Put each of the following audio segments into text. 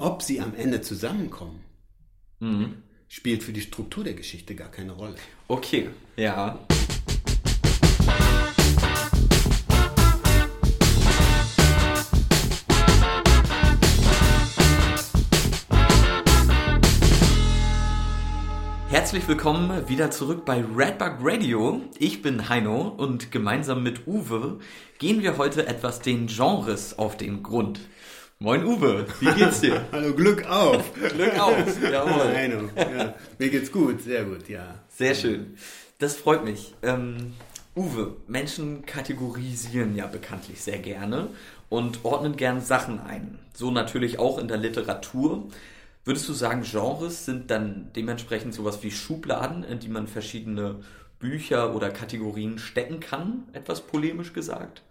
Ob sie am Ende zusammenkommen, Mhm. spielt für die Struktur der Geschichte gar keine Rolle. Okay, ja. Herzlich willkommen wieder zurück bei Redbug Radio. Ich bin Heino und gemeinsam mit Uwe gehen wir heute etwas den Genres auf den Grund. Moin Uwe, wie geht's dir? Hallo, Glück auf! Glück auf, jawohl. Heino, ja. Mir geht's gut, sehr gut, ja. Sehr schön. Das freut mich. Ähm, Uwe, Menschen kategorisieren ja bekanntlich sehr gerne und ordnen gern Sachen ein. So natürlich auch in der Literatur. Würdest du sagen, Genres sind dann dementsprechend sowas wie Schubladen, in die man verschiedene Bücher oder Kategorien stecken kann? Etwas polemisch gesagt?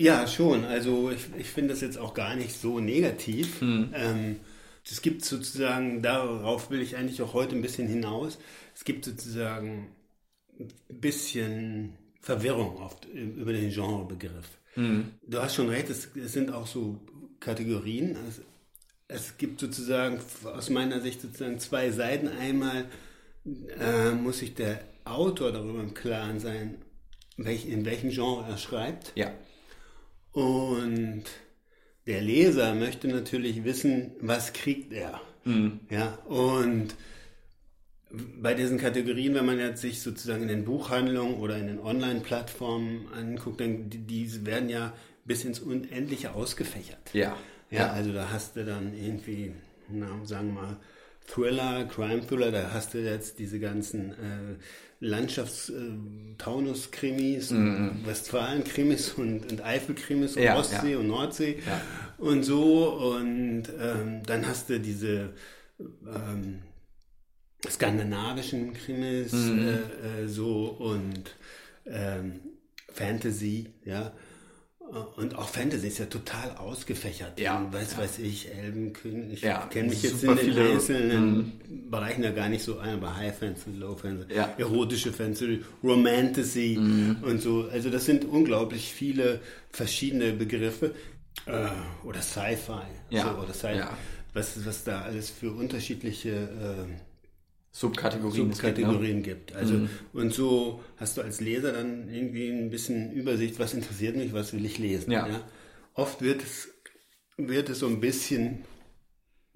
Ja, schon. Also ich, ich finde das jetzt auch gar nicht so negativ. Ähm, es gibt sozusagen, darauf will ich eigentlich auch heute ein bisschen hinaus, es gibt sozusagen ein bisschen Verwirrung oft über den Genrebegriff. Du hast schon recht, es, es sind auch so Kategorien. Es, es gibt sozusagen aus meiner Sicht sozusagen zwei Seiten. Einmal äh, muss sich der Autor darüber im Klaren sein, welch, in welchem Genre er schreibt. Ja. Und der Leser möchte natürlich wissen, was kriegt er. Ja, und bei diesen Kategorien, wenn man jetzt sich sozusagen in den Buchhandlungen oder in den Online-Plattformen anguckt, dann die, die werden ja bis ins Unendliche ausgefächert. Ja. Ja, also da hast du dann irgendwie, na, sagen wir mal, Thriller, Crime-Thriller, da hast du jetzt diese ganzen äh, Landschafts-Taunus-Krimis, und Westfalen-Krimis und, und Eifel-Krimis und Ja, Ostsee ja. und Nordsee Ja. und so. Und ähm, dann hast du diese ähm, skandinavischen Krimis Mhm. äh, äh, so und ähm, Fantasy, ja. Und auch Fantasy ist ja total ausgefächert. Ja, weiß, weiß ich, Elbenkönig. Ich Ja, kenne mich jetzt in den einzelnen Bereichen da gar nicht so ein, aber High Fantasy, Low Fantasy, Ja. erotische Fantasy, Romantasy und so. Also das sind unglaublich viele verschiedene Begriffe. Äh, oder Sci-Fi. Ja, So, oder Sci ja. was, was da alles für unterschiedliche äh, Subkategorien. es gibt, ne? Subkategorien gibt. Also und so hast du als Leser dann irgendwie ein bisschen Übersicht, was interessiert mich, was will ich lesen. Ja. Oft wird es wird es so ein bisschen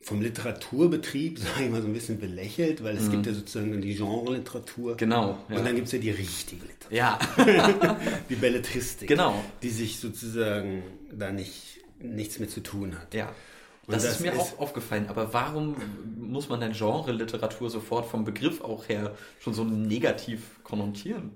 vom Literaturbetrieb, sage ich mal, so ein bisschen belächelt, weil es gibt ja sozusagen die Genre-Literatur. Mhm. Genau, ja. Und dann gibt es ja die richtige Literatur, Ja, die Belletristik, Genau. die sich sozusagen da nicht nichts mit zu tun hat. ja. Das, das ist mir ist- auch aufgefallen. Aber warum muss man denn Genre-Literatur sofort vom Begriff auch her schon so negativ konnotieren?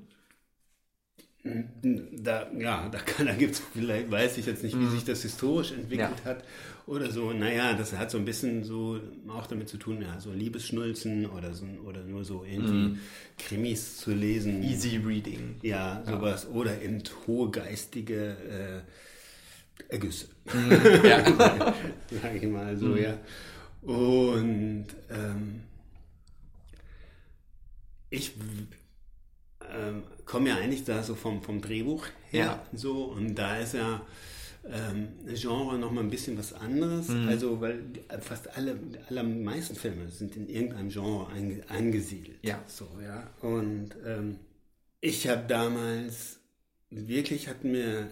Da, ja, da, kann, da gibt es vielleicht, weiß ich jetzt nicht, wie sich das historisch entwickelt Mhm. Ja. hat oder so. Naja, das hat so ein bisschen so auch damit zu tun, ja, so Liebesschnulzen oder, so, oder nur so irgendwie Krimis zu lesen. Mhm. Easy Reading. Ja, sowas. Oder eben hohe geistige äh, Ergüsse. Ja. Sag ich mal so, ja. Und ähm, ich ähm, komme ja eigentlich da so vom, vom Drehbuch her. Ja. So, und da ist ja ähm, Genre nochmal ein bisschen was anderes. Also, weil fast alle, allermeisten Filme sind in irgendeinem Genre einge, angesiedelt. Ja. So, ja. Und ähm, ich habe damals wirklich hat mir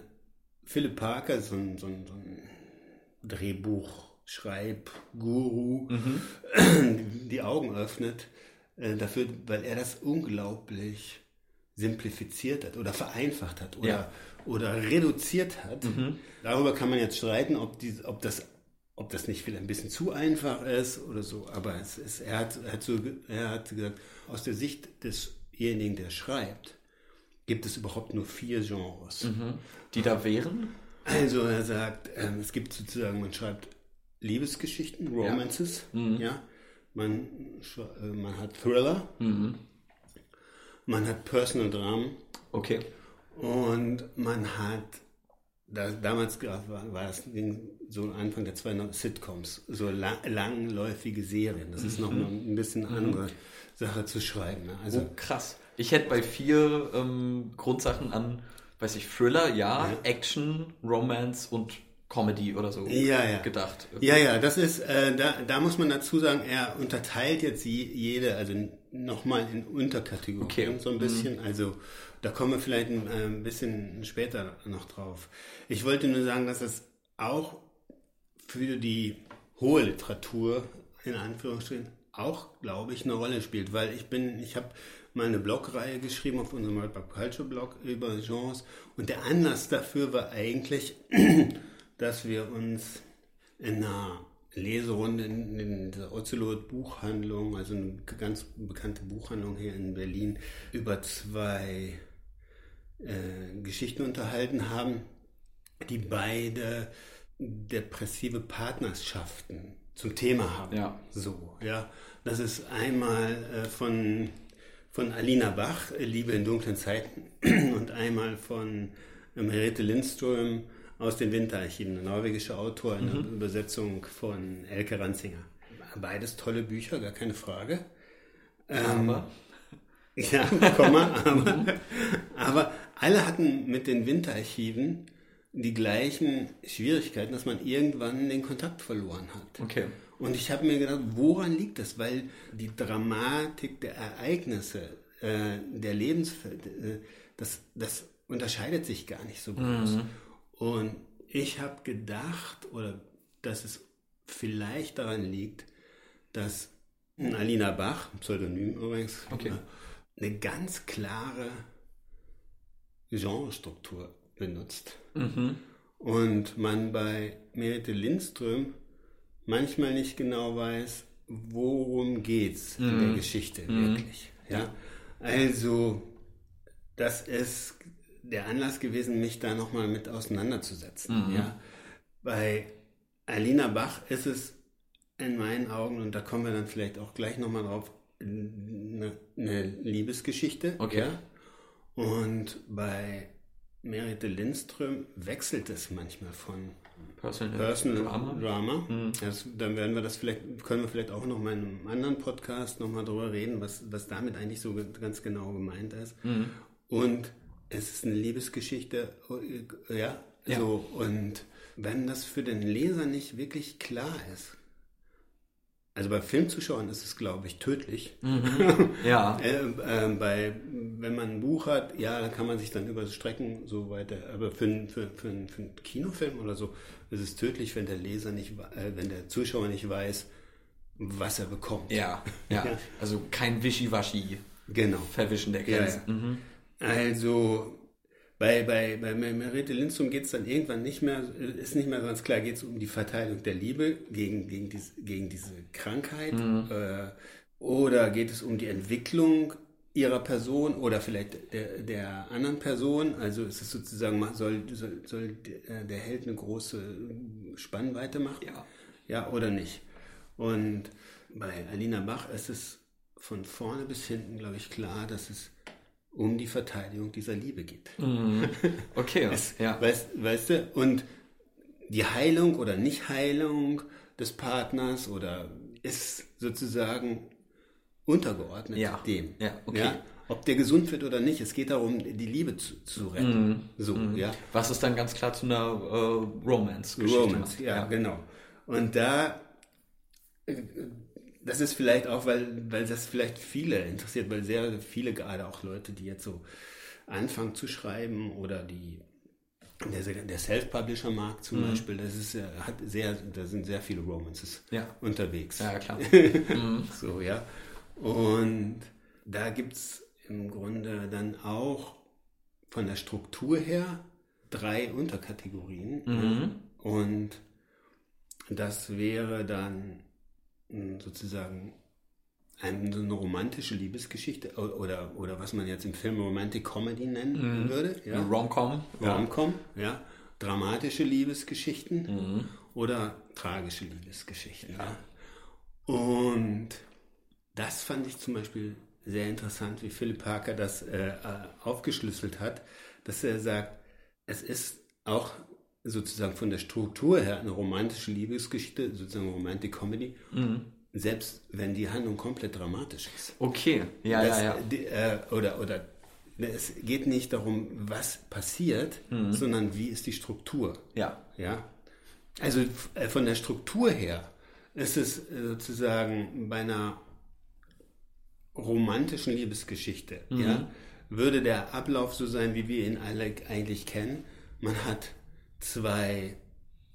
Philip Parker, so ein, so ein, so ein Drehbuchschreibguru, die Augen öffnet äh, dafür, weil er das unglaublich simplifiziert hat oder vereinfacht hat oder, Ja. oder reduziert hat. Darüber kann man jetzt streiten, ob, die, ob, das, ob das nicht vielleicht ein bisschen zu einfach ist oder so. Aber es ist, er, hat, er, hat so, er hat gesagt, aus der Sicht desjenigen, der schreibt, gibt es überhaupt nur vier Genres. Die da wären? Also er sagt, ähm, es gibt sozusagen, man schreibt Liebesgeschichten, Romances, ja. Man, sch- äh, man hat Thriller, man hat Personal Dramen Okay. und man hat, da, damals war, war das so Anfang der 2000 Sitcoms, so la langläufige Serien. Das ist noch mal ein bisschen andere Sache zu schreiben. Ne? Also Oh, krass. Ich hätte bei vier ähm, Grundsachen an, weiß ich, Thriller, ja, Ja. Action, Romance und Comedy oder so ja, ja. gedacht. Ja, ja, das ist, äh, da, da muss man dazu sagen, er unterteilt jetzt jede, also nochmal in Unterkategorien okay. so ein bisschen. Mhm. Also da kommen wir vielleicht ein, äh, ein bisschen später noch drauf. Ich wollte nur sagen, dass das auch für die hohe Literatur in Anführungsstrichen auch, glaube ich, eine Rolle spielt, weil ich bin, ich habe mal eine Blogreihe geschrieben auf unserem World Pop Culture Blog über Genres und der Anlass dafür war eigentlich, dass wir uns in einer Leserunde in, in der Ocelot Buchhandlung, also eine ganz bekannte Buchhandlung hier in Berlin, über zwei äh, Geschichten unterhalten haben, die beide depressive Partnerschaften zum Thema haben. Ja. So, ja. Das ist einmal äh, von, von Alina Bach, Liebe in dunklen Zeiten, und einmal von Merete Lindström, aus den Winterarchiven, ein norwegischer Autor in mhm. der Übersetzung von Elke Ranzinger. Beides tolle Bücher, gar keine Frage. Ähm, aber. Ja, Komma, aber, aber alle hatten mit den Winterarchiven die gleichen Schwierigkeiten, dass man irgendwann den Kontakt verloren hat. Okay. Und ich habe mir gedacht, woran liegt das? Weil die Dramatik der Ereignisse, äh, der Lebensfeld, äh, das, das unterscheidet sich gar nicht so groß. Mhm. Und ich habe gedacht, oder dass es vielleicht daran liegt, dass Alina Bach, Pseudonym übrigens, okay. eine ganz klare Genrestruktur benutzt. Mhm. Und man bei Merite Lindström manchmal nicht genau weiß, worum geht's mhm. in der mhm. Geschichte mhm. wirklich. Ja? Also, das ist der Anlass gewesen, mich da nochmal mit auseinanderzusetzen. Mhm. Ja? Bei Alina Bach ist es in meinen Augen, und da kommen wir dann vielleicht auch gleich nochmal drauf, eine, eine Liebesgeschichte. Okay. Ja? Und bei Merite Lindström wechselt es manchmal von Personal, Personal Drama. Drama. Mhm. Das, dann werden wir das vielleicht, können wir vielleicht auch noch mal in einem anderen Podcast nochmal drüber reden, was, was damit eigentlich so ganz genau gemeint ist. Mhm. Und es ist eine Liebesgeschichte, äh, ja, ja. so. Und wenn das für den Leser nicht wirklich klar ist, also bei Filmzuschauern ist es, glaube ich, tödlich. Mhm. Ja. äh, äh, bei, wenn man ein Buch hat, ja, dann kann man sich dann überstrecken, so weiter. Aber für, für, für, für einen Kinofilm oder so ist es tödlich, wenn der Leser nicht, äh, wenn der Zuschauer nicht weiß, was er bekommt. Ja, ja. ja. Also kein Wischiwaschi. Genau. Verwischen der Grenzen. Ja, ja. Mhm. Also bei, bei, bei Merete Lindström geht es dann irgendwann nicht mehr, ist nicht mehr ganz klar, geht es um die Verteilung der Liebe gegen, gegen, dies, gegen diese Krankheit mhm. äh, oder geht es um die Entwicklung ihrer Person oder vielleicht der, der anderen Person. Also ist es sozusagen, soll, soll, soll der Held eine große Spannweite machen? Ja. Ja, oder nicht? Und bei Alina Bach ist es von vorne bis hinten, glaube ich, klar, dass es um die Verteidigung dieser Liebe geht. Mm, okay, es, ja. Weißt, weißt du, und die Heilung oder Nichtheilung des Partners oder ist sozusagen untergeordnet ja. dem. Ja, okay. Ja? Ob der gesund wird oder nicht, es geht darum, die Liebe zu, zu retten. Mm, so, mm. ja. Was ist dann ganz klar zu einer äh, Romance-Geschichte Romance, ja, ja, genau. Und da äh, das ist vielleicht auch, weil, weil das vielleicht viele interessiert, weil sehr viele, gerade auch Leute, die jetzt so anfangen zu schreiben oder die der, der Self-Publisher-Markt zum mhm. Beispiel, das ist hat sehr, da sind sehr viele Romances ja. unterwegs. Ja, klar. mhm. So, ja. Und da gibt es im Grunde dann auch von der Struktur her drei Unterkategorien. Mhm. Und das wäre dann sozusagen eine, so eine romantische Liebesgeschichte oder, oder was man jetzt im Film Romantic Comedy nennen mhm. würde. Ja? Rom-Com. Rom-Com, ja. ja. Dramatische Liebesgeschichten mhm. oder tragische Liebesgeschichten. Ja. Und das fand ich zum Beispiel sehr interessant, wie Philipp Parker das äh, aufgeschlüsselt hat, dass er sagt, es ist auch sozusagen von der Struktur her eine romantische Liebesgeschichte, sozusagen Romantic Comedy, mhm. selbst wenn die Handlung komplett dramatisch ist. Okay, ja, das, ja, ja. Die, äh, oder, oder es geht nicht darum, was passiert, mhm. sondern wie ist die Struktur. Ja. Ja. Also äh, von der Struktur her ist es äh, sozusagen bei einer romantischen Liebesgeschichte, mhm. ja, würde der Ablauf so sein, wie wir ihn alle eigentlich kennen. Man hat zwei,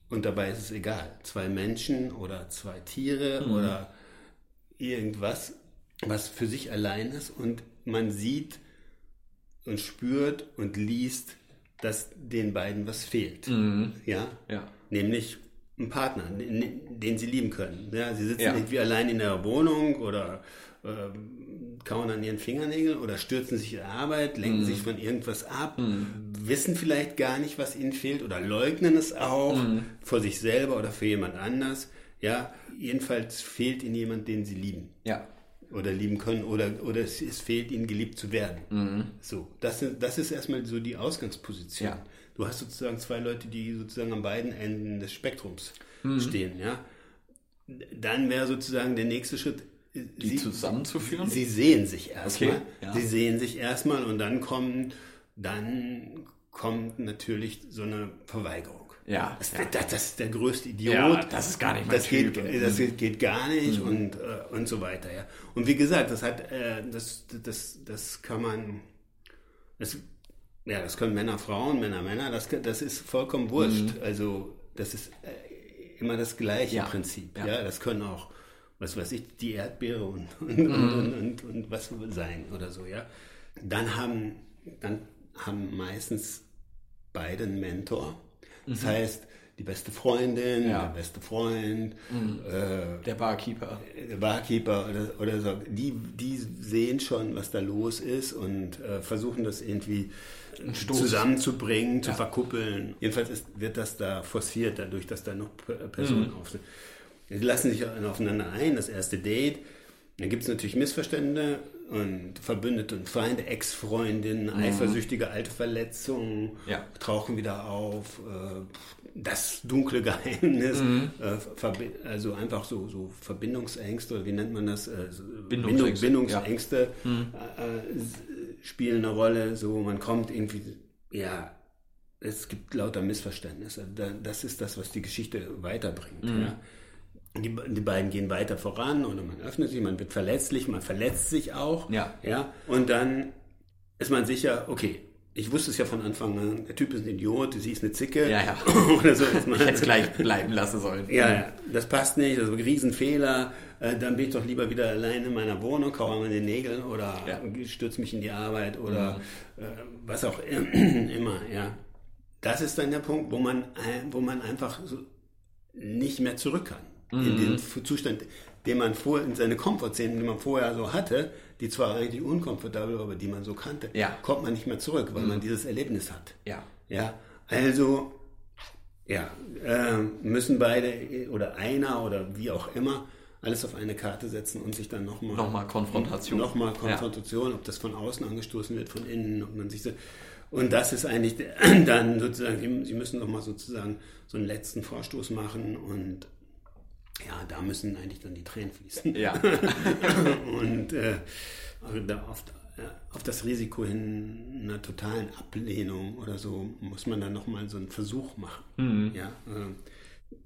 und dabei ist es egal, zwei Menschen oder zwei Tiere mhm. oder irgendwas, was für sich allein ist und man sieht und spürt und liest, dass den beiden was fehlt. Mhm. Ja? ja. Nämlich ein Partner, den sie lieben können. Ja, sie sitzen ja. irgendwie allein in der Wohnung oder äh, kauen an ihren Fingernägeln oder stürzen sich in Arbeit, lenken mm. sich von irgendwas ab, mm. wissen vielleicht gar nicht, was ihnen fehlt oder leugnen es auch mm. vor sich selber oder für jemand anders. Ja, jedenfalls fehlt ihnen jemand, den sie lieben. Ja. Oder lieben können oder, oder es, es fehlt ihnen, geliebt zu werden. Mhm. So, das, das ist erstmal so die Ausgangsposition. Ja. Du hast sozusagen zwei Leute, die sozusagen an beiden Enden des Spektrums mhm. stehen. Ja. Dann wäre sozusagen der nächste Schritt, die sie, zusammenzuführen? Sie sehen sich erstmal. Okay, ja. Sie sehen sich erstmal und dann kommen, dann kommt natürlich so eine Verweigerung. Ja, das, ja. Das, das, ist der größte Idiot. Ja, das ist gar nicht mein das typ. Geht, das geht gar nicht mhm. und, äh, und so weiter. Ja. Und wie gesagt, das hat, äh, das, das, das kann man, das, ja, das können Männer, Frauen, Männer, Männer, das, das ist vollkommen wurscht. Mhm. Also das ist äh, immer das gleiche ja. Prinzip. Ja. ja, das können auch was weiß ich, die Erdbeere und, und, mhm. und, und, und, was sein oder so, ja. Dann haben, dann haben meistens beide einen Mentor. Das mhm. heißt, die beste Freundin, ja. der beste Freund, mhm. äh, der Barkeeper. Der Barkeeper oder, oder so, die, die sehen schon, was da los ist und äh, versuchen das irgendwie zusammenzubringen, ja. zu verkuppeln. Jedenfalls ist, wird das da forciert, dadurch, dass da noch Personen mhm. auf sind. Lassen sich aufeinander ein, das erste Date. Dann gibt es natürlich Missverständnisse und Verbündete und Feinde, Ex-Freundinnen, mhm. eifersüchtige alte Verletzungen ja. tauchen wieder auf. Äh, das dunkle Geheimnis, mhm. Äh, also einfach so, so Verbindungsängste, oder wie nennt man das? Äh, Bindungsängste, Bindungsängste ja. Mhm. spielen eine Rolle. So, man kommt irgendwie, ja, es gibt lauter Missverständnisse. Das ist das, was die Geschichte weiterbringt. Mhm. Ja die, die beiden gehen weiter voran oder man öffnet sich, man wird verletzlich, man verletzt sich auch. Ja. ja. Und dann ist man sicher, okay, ich wusste es ja von Anfang an, der Typ ist ein Idiot, sie ist eine Zicke. Ja, ja. oder so. ich hätte es gleich bleiben lassen sollen. Ja, ja, das passt nicht, das ist ein Riesenfehler. Äh, dann bin ich doch lieber wieder allein in meiner Wohnung, kaufe mir den Nägeln oder ja. stürze mich in die Arbeit oder mhm. was auch immer, ja. Das ist dann der Punkt, wo man, wo man einfach so nicht mehr zurück kann mhm. in den Zustand, den man vor, in seine Komfortzone, die man vorher so hatte, die zwar eigentlich unkomfortabel war, aber die man so kannte, ja. kommt man nicht mehr zurück, weil mhm. man dieses Erlebnis hat. Ja. Ja. Also, ja, äh, müssen beide oder einer oder wie auch immer alles auf eine Karte setzen und sich dann nochmal. Nochmal Konfrontation. Nochmal Konfrontation, ja. ob das von außen angestoßen wird, von innen, ob man sich so. Und das ist eigentlich dann sozusagen, Sie müssen nochmal sozusagen so einen letzten Vorstoß machen und ja, da müssen eigentlich dann die Tränen fließen. Ja. und äh, also da auf, äh, auf, das Risiko hin einer totalen Ablehnung oder so muss man dann nochmal so einen Versuch machen. Mhm. Ja, äh,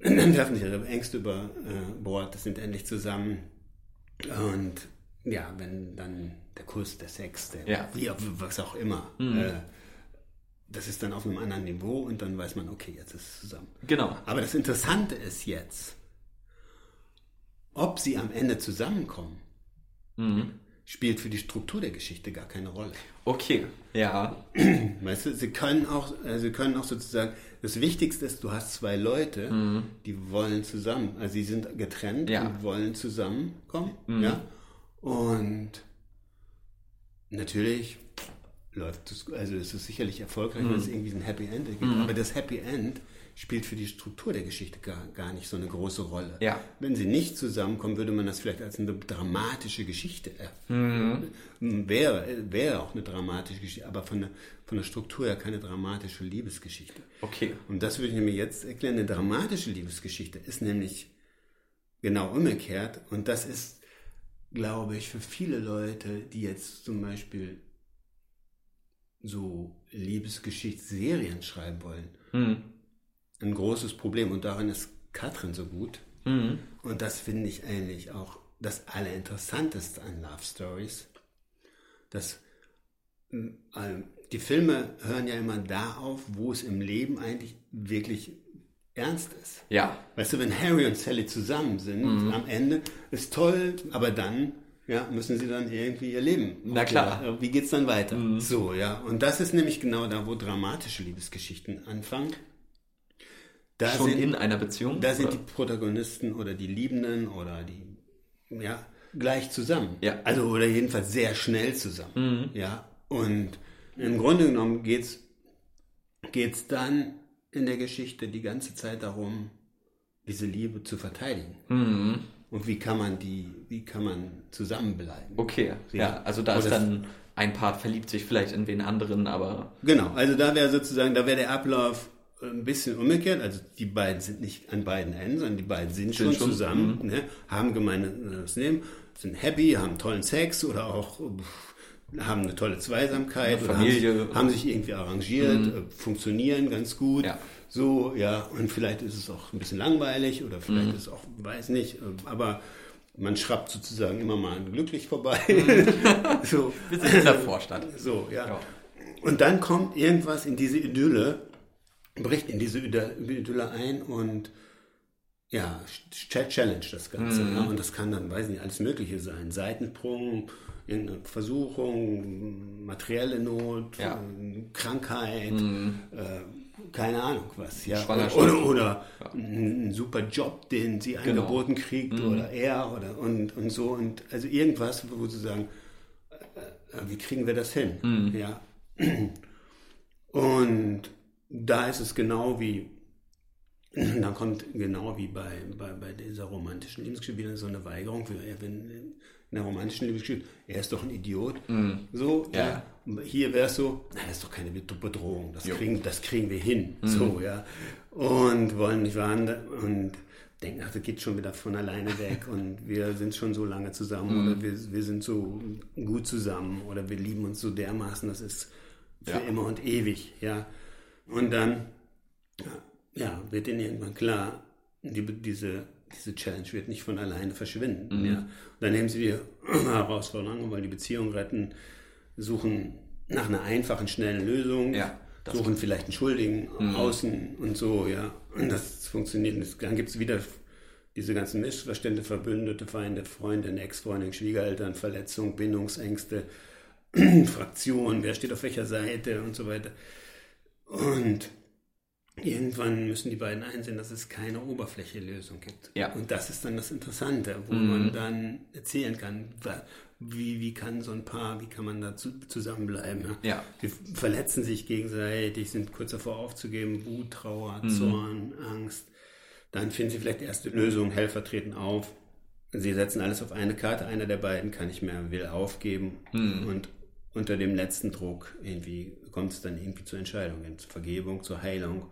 dann werfen sich ihre Ängste über äh, Bord, das sind endlich zusammen. Und ja, wenn dann der Kuss, der Sex, der ja. wie, was auch immer, mhm. äh, das ist dann auf einem anderen Niveau und dann weiß man, okay, jetzt ist es zusammen. Genau. Aber das Interessante ist jetzt, ob sie am Ende zusammenkommen, mhm. spielt für die Struktur der Geschichte gar keine Rolle. Okay, ja. Weißt du, sie können auch, äh, sie können auch sozusagen, das Wichtigste ist, du hast zwei Leute, mhm. die wollen zusammen, also sie sind getrennt ja. und wollen zusammenkommen, mhm. ja. Und natürlich läuft es, also es ist sicherlich erfolgreich, mhm. wenn es irgendwie ein Happy End gibt, mhm. aber das Happy End spielt für die Struktur der Geschichte gar, gar nicht so eine große Rolle. Ja. Wenn sie nicht zusammenkommen, würde man das vielleicht als eine dramatische Geschichte erfahren. Mhm. Wäre, wäre auch eine dramatische Geschichte, aber von der, von der Struktur her keine dramatische Liebesgeschichte. Okay. Und das würde ich nämlich jetzt erklären. Eine dramatische Liebesgeschichte ist nämlich genau umgekehrt und das ist, glaube ich, für viele Leute, die jetzt zum Beispiel so Liebesgeschichtsserien schreiben wollen, mhm ein großes Problem und darin ist Katrin so gut. Mhm. Und das finde ich eigentlich auch das Allerinteressanteste an Love Stories. Dass äh, die Filme hören ja immer da auf, wo es im Leben eigentlich wirklich ernst ist. Ja. Weißt du, wenn Harry und Sally zusammen sind, Mhm. am Ende ist toll, aber dann ja, müssen sie dann irgendwie ihr Leben. Na klar. Mhm. Ja, Wie geht's dann weiter? So, ja. Und das ist nämlich genau da, wo dramatische Liebesgeschichten anfangen. Da Schon sind, in einer Beziehung? da sind oder? die Protagonisten oder die Liebenden oder die, ja, gleich zusammen. Ja. Also, oder jedenfalls sehr schnell zusammen. Ja. Und im Grunde genommen geht's, geht's dann in der Geschichte die ganze Zeit darum, diese Liebe zu verteidigen. Mhm. Und wie kann man die, wie kann man zusammenbleiben? Okay, ja, Ja. also da ist dann ein Part verliebt sich vielleicht in wen anderen, aber Genau, also da wäre sozusagen, da wäre der Ablauf ein bisschen umgekehrt. Also die beiden sind nicht an beiden Enden, sondern die beiden sind, schon, schon, zusammen, ne, haben gemeinsames Leben, sind happy, haben tollen Sex oder auch haben eine tolle Zweisamkeit, Eine Familie. Mhm. Haben, haben sich irgendwie arrangiert, äh, funktionieren ganz gut. Ja. So, ja, und vielleicht ist es auch ein bisschen langweilig oder vielleicht Mhm. ist es auch, weiß nicht, äh, aber man schrappt sozusagen immer mal glücklich vorbei. so. wir sind in der Vorstadt. So, ja. Ja. Und dann kommt irgendwas in diese Idylle, bricht in diese Idy- Idylle ein und ja, ch- challenge das Ganze. Mhm. Ja. Und das kann dann, weiß nicht, alles Mögliche sein. Seitensprung, irgendeine Versuchung, materielle Not, Ja. Mhm. äh, Krankheit, äh, keine Ahnung was. Ja. Schwangerschaft. Oder, oder ein super Job, den sie Genau. angeboten kriegt oder er oder und, und so. Und also irgendwas, wo sie sagen, äh, wie kriegen wir das hin? Ja. Und da ist es genau wie, dann kommt genau wie bei, bei, bei dieser romantischen Liebesgeschichte wieder so eine Weigerung, wenn in einer romantischen Liebesgeschichte, er ist doch ein Idiot. So, Ja. ja. Hier wäre es so, na, das ist doch keine Bedrohung, das, kriegen, das kriegen wir hin. So, ja. Und wollen nicht wahr, und denken, ach, das geht schon wieder von alleine weg und wir sind schon so lange zusammen oder wir, wir sind so gut zusammen oder wir lieben uns so dermaßen, das ist für Ja. immer und ewig, ja. Und dann, ja, wird ihnen irgendwann klar, die, diese, diese Challenge wird nicht von alleine verschwinden, Mhm. ja. Und dann nehmen sie die Herausforderung, wollen die Beziehung retten, suchen nach einer einfachen, schnellen Lösung, Ja, Mhm. suchen vielleicht einen Schuldigen außen und so, ja. Und das funktioniert nicht. Dann gibt es wieder diese ganzen Missverstände, Verbündete, Feinde, Freundin, Ex-Freundin, Schwiegereltern, Verletzung, Bindungsängste, Fraktionen, wer steht auf welcher Seite und so weiter. Und irgendwann müssen die beiden einsehen, dass es keine Oberfläche-Lösung gibt. Ja. Und das ist dann das Interessante, wo Mhm. man dann erzählen kann, wie, wie kann so ein Paar, wie kann man da zu, zusammenbleiben. Ja? Ja. Die verletzen sich gegenseitig, sind kurz davor aufzugeben, Wut, Trauer, Mhm. Zorn, Angst. Dann finden sie vielleicht die erste Lösung, Helfer treten auf. Sie setzen alles auf eine Karte, einer der beiden kann nicht mehr, will aufgeben. Mhm. Und unter dem letzten Druck irgendwie kommt es dann irgendwie zur Entscheidung, zur Vergebung, zur Heilung.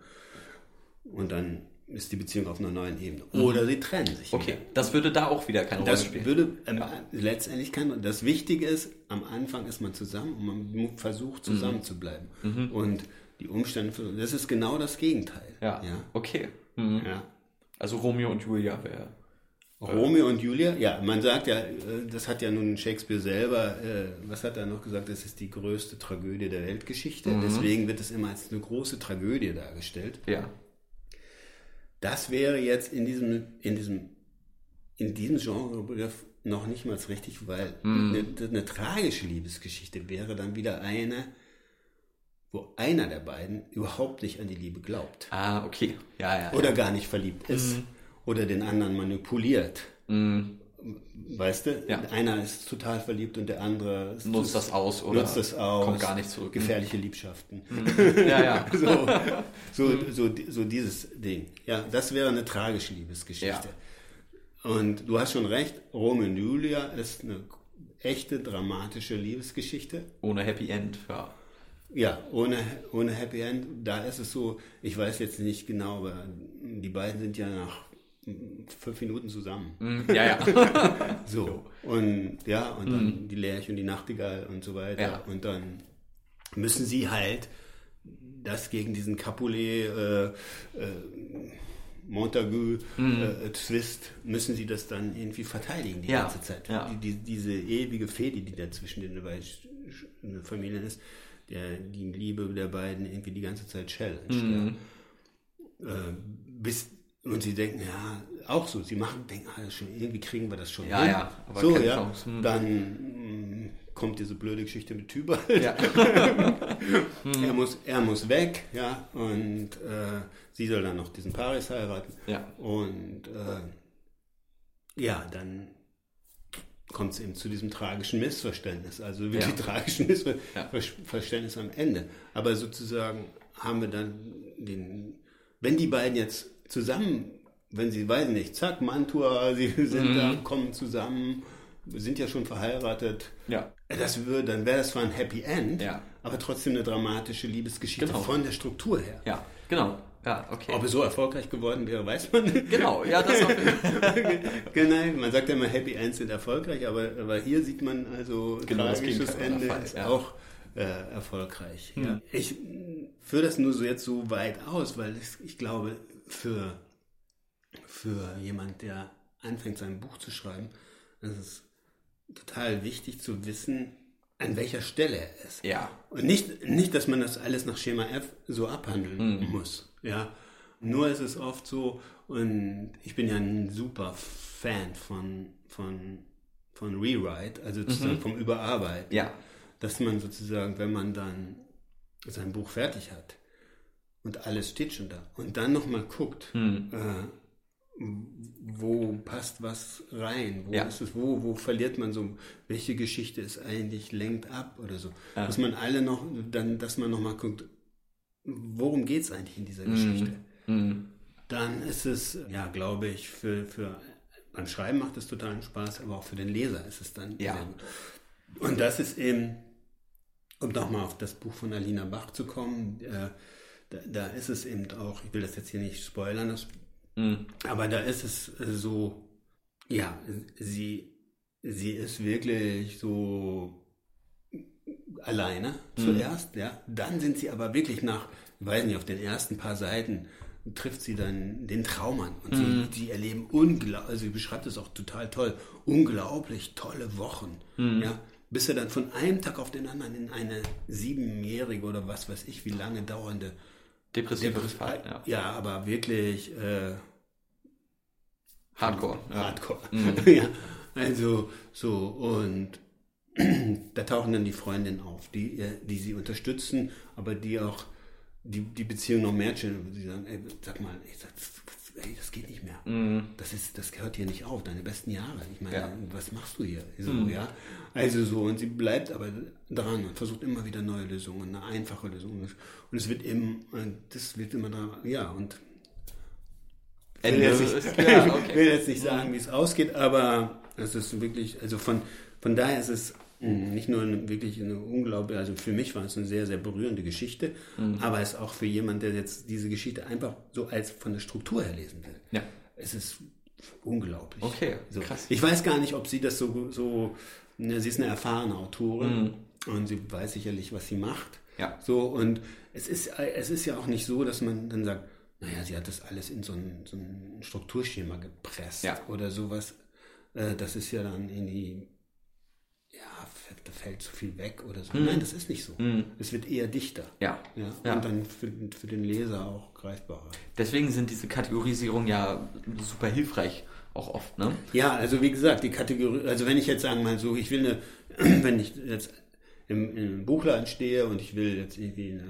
Und dann ist die Beziehung auf einer neuen Ebene. Oder sie trennen sich. Mhm. Okay, wieder. das würde da auch wieder keine Rolle Das spielen. würde ähm, letztendlich kann das Wichtige ist, am Anfang ist man zusammen und man versucht zusammen zu bleiben. Und die Umstände, das ist genau das Gegenteil. ja. ja. okay. Mhm. ja. Also Romeo und Julia wäre. Romeo und Julia, ja, man sagt ja, äh, das hat ja nun Shakespeare selber, äh, was hat er noch gesagt, das ist die größte Tragödie der Weltgeschichte. Deswegen wird es immer als eine große Tragödie dargestellt. Ja. Das wäre jetzt in diesem, in diesem, in diesem Genrebegriff noch nicht mal richtig, weil eine, eine tragische Liebesgeschichte wäre dann wieder eine, wo einer der beiden überhaupt nicht an die Liebe glaubt. Ah, okay. Ja, ja. Oder gar nicht verliebt ist. Oder den anderen manipuliert. Mhm. Weißt du? Ja. Einer ist total verliebt und der andere Nutzt das aus oder nutzt das aus. kommt gar nicht zurück. Gefährliche Liebschaften. Ja, ja. so, so, so, so dieses Ding. Ja, das wäre eine tragische Liebesgeschichte. Und du hast schon recht, Romeo und Julia ist eine echte dramatische Liebesgeschichte. Ohne Happy End, ja. Ja, ohne, ohne Happy End. Da ist es so, ich weiß jetzt nicht genau, aber die beiden sind ja nach fünf Minuten zusammen. Mhm, Ja, ja. So. Und ja, und dann die Lerche und die Nachtigall und so weiter. Ja. Und dann müssen sie halt das gegen diesen Capulet äh, äh, Montagu-Twist mhm. äh, müssen sie das dann irgendwie verteidigen die ja. ganze Zeit. Ja. Die, die, diese ewige Fehde, die da zwischen den beiden Familien ist, der, die Liebe der beiden irgendwie die ganze Zeit challenge. Mhm. Ja. Äh, bis, und sie denken, ja, auch so, sie machen, denken, ah, schon, irgendwie kriegen wir das schon ja, hin. Ja, aber so, ja, hm. dann mh, kommt diese blöde Geschichte mit Tübalt. Ja. er, muss, er muss weg, ja, und äh, sie soll dann noch diesen Paris heiraten. Ja. Und äh, ja, dann kommt es eben zu diesem tragischen Missverständnis, also wirklich ja. tragischen Missverständnis ja. am Ende. Aber sozusagen haben wir dann den, wenn die beiden jetzt zusammen, wenn sie, weiß nicht, zack, Mantua, sie sind mhm. da, kommen zusammen, sind ja schon verheiratet. Ja. Das würde, dann wäre das zwar ein Happy End, ja. aber trotzdem eine dramatische Liebesgeschichte genau. von der Struktur her. Ja, genau. Ja, okay. Ob er so erfolgreich geworden wäre, weiß man nicht. Genau, ja, das auch. genau, man sagt ja immer, Happy Ends sind erfolgreich, aber, aber hier sieht man also genau, tragisches Ende Fall, ist ja. auch äh, erfolgreich. Hm. Ja. Ich führe das nur so jetzt so weit aus, weil ich, ich glaube, für, für jemand, der anfängt, sein Buch zu schreiben, ist es total wichtig zu wissen, an welcher Stelle er ist. Ja. Und nicht, nicht, dass man das alles nach Schema F so abhandeln mhm. muss. Ja. Nur ist es oft so, und ich bin ja ein super Fan von, von, von Rewrite, also sozusagen mhm. vom Überarbeiten. Ja. Dass man sozusagen, wenn man dann sein Buch fertig hat und alles steht schon da und dann nochmal guckt, mhm. äh, wo passt was rein? Wo ja. ist es, wo, wo verliert man so, welche Geschichte ist eigentlich, lenkt ab oder so. Ja. Dass man alle noch, dann, dass man nochmal guckt, worum geht es eigentlich in dieser Geschichte? Mhm. Dann ist es, ja, glaube ich, für, für beim Schreiben macht es totalen Spaß, aber auch für den Leser ist es dann ja. Und das ist eben, um nochmal auf das Buch von Alina Bach zu kommen, äh, da, da, ist es eben auch, ich will das jetzt hier nicht spoilern, das Mhm. Aber da ist es so, ja, sie, sie ist wirklich so alleine mhm. zuerst, ja. Dann sind sie aber wirklich nach, ich weiß nicht, auf den ersten paar Seiten trifft sie dann den Traum an und mhm. sie, sie erleben unglaublich, also sie beschreibt es auch total toll, unglaublich tolle Wochen, mhm. ja, bis er dann von einem Tag auf den anderen in eine siebenjährige oder was weiß ich wie lange dauernde Depressives Verhalten, ja. Ja, aber wirklich äh, Hardcore. Hardcore. Mhm. ja, also so und da tauchen dann die Freundinnen auf, die, äh, die sie unterstützen, aber die auch die, die Beziehung noch mehr chillen. Sie sagen, ey, sag mal, ey, das, ey, das geht nicht mehr. Mhm. Das, ist, das gehört hier nicht auf, deine besten Jahre. Ich meine, ja. was machst du hier? So, mhm. ja. Also so, und sie bleibt aber dran und versucht immer wieder neue Lösungen, eine einfache Lösung. Und es wird eben, das wird immer da, ja, und ich will, jetzt nicht, ja, okay. will jetzt nicht sagen, wie es ausgeht, aber es ist wirklich, also von, von daher ist es nicht nur eine, wirklich eine unglaubliche, also für mich war es eine sehr, sehr berührende Geschichte, mhm. aber es ist auch für jemanden, der jetzt diese Geschichte einfach so als von der Struktur her lesen will. Ja. Es ist unglaublich. Okay, so. krass. Ich weiß gar nicht, ob sie das so, so ne, sie ist eine erfahrene Autorin mhm. und sie weiß sicherlich, was sie macht. Ja. So, und es ist, es ist ja auch nicht so, dass man dann sagt, naja, sie hat das alles in so ein, so ein Strukturschema gepresst ja. oder sowas. Äh, das ist ja dann in die, ja, da fällt zu viel weg oder so. Mhm. Nein, das ist nicht so. Mhm. Es wird eher dichter. Ja. ja. ja. Und dann für, für den Leser auch greifbarer. Deswegen sind diese Kategorisierungen ja super hilfreich auch oft, ne? Ja, also wie gesagt, die Kategorie, also wenn ich jetzt sagen mal so, ich will eine, wenn ich jetzt im, im Buchladen stehe und ich will jetzt irgendwie eine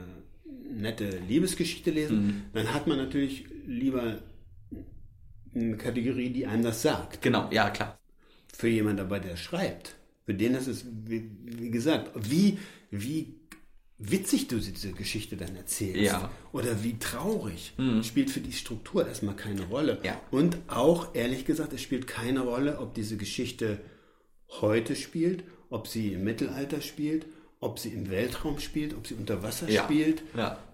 nette Liebesgeschichte lesen, Mhm. dann hat man natürlich lieber eine Kategorie, die einem das sagt. Genau, ja, klar. Für jemanden aber, der schreibt, für den ist es, wie, wie gesagt, wie, wie witzig du diese Geschichte dann erzählst Ja. oder wie traurig, Mhm. spielt für die Struktur erstmal keine Rolle. Ja. Und auch, ehrlich gesagt, es spielt keine Rolle, ob diese Geschichte heute spielt, ob sie im Mittelalter spielt, ob sie im Weltraum spielt, ob sie unter Wasser Ja. spielt,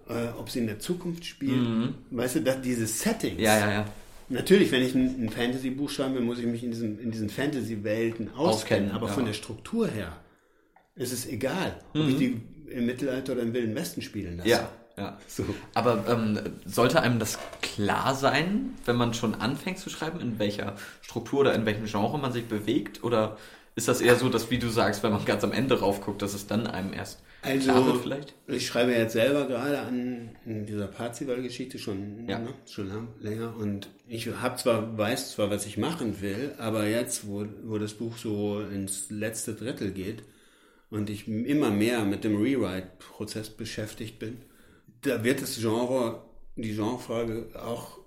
äh, ob sie in der Zukunft spielt. Mhm. Weißt du, dass diese Settings. Natürlich, wenn ich ein, ein Fantasy-Buch schreibe, muss ich mich in diesen, in diesen Fantasy-Welten auskennen. Auskennen, aber ja. von der Struktur her ist es egal, ob Mhm. ich die im Mittelalter oder im Wilden Westen spielen lasse. Ja. Ja. So. Aber ähm, sollte einem das klar sein, wenn man schon anfängt zu schreiben, in welcher Struktur oder in welchem Genre man sich bewegt? Oder ist das eher so, dass, wie du sagst, wenn man ganz am Ende raufguckt, dass es dann einem erst also, klar wird vielleicht? Ich schreibe jetzt selber gerade an dieser Parzival-Geschichte schon, ja. ne, schon länger und ich habe zwar, weiß zwar, was ich machen will, aber jetzt, wo, wo das Buch so ins letzte Drittel geht und ich immer mehr mit dem Rewrite-Prozess beschäftigt bin, da wird das Genre, die Genrefrage auch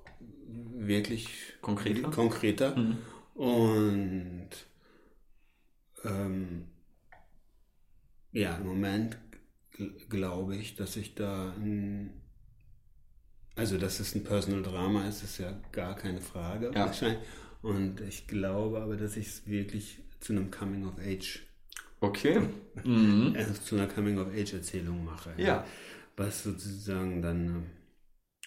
wirklich konkreter. konkreter. Mhm. Und ähm, ja, im Moment glaube ich, dass ich da ein, also dass es ein Personal Drama ist, ist ja gar keine Frage ja. wahrscheinlich. Und ich glaube aber, dass ich es wirklich zu einem Coming of Age Okay. Mhm. Also zu einer Coming of Age Erzählung mache. Ja. ja was sozusagen dann eine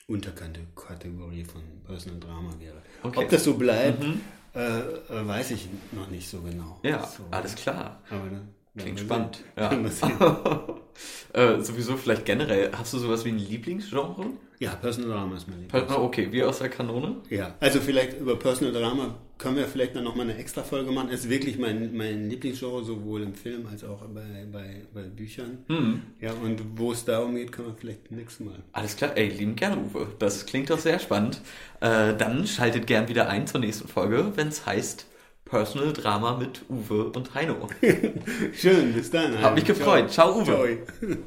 unterkante Kategorie von Personal Drama wäre. Okay. Ob das so bleibt, mhm. äh, äh, weiß ich noch nicht so genau. Ja, so, alles klar. Aber Klingt spannend. Ja. äh, sowieso vielleicht generell, hast du sowas wie ein Lieblingsgenre? Ja, Personal Drama ist mein Lieblingsgenre. Okay, wie aus der Kanone? Ja, also vielleicht über Personal Drama können wir vielleicht dann nochmal eine extra Folge machen. Es ist wirklich mein, mein Lieblingsgenre, sowohl im Film als auch bei, bei, bei Büchern. Mhm. Ja, und wo es darum geht, können wir vielleicht nächstes Mal. Alles klar, ey, lieben gerne, Uwe. Das klingt doch sehr spannend. Äh, dann schaltet gern wieder ein zur nächsten Folge, wenn es heißt Personal Drama mit Uwe und Heino. Schön, bis dann. Hab mich gefreut. Ciao, Ciao Uwe. Ciao.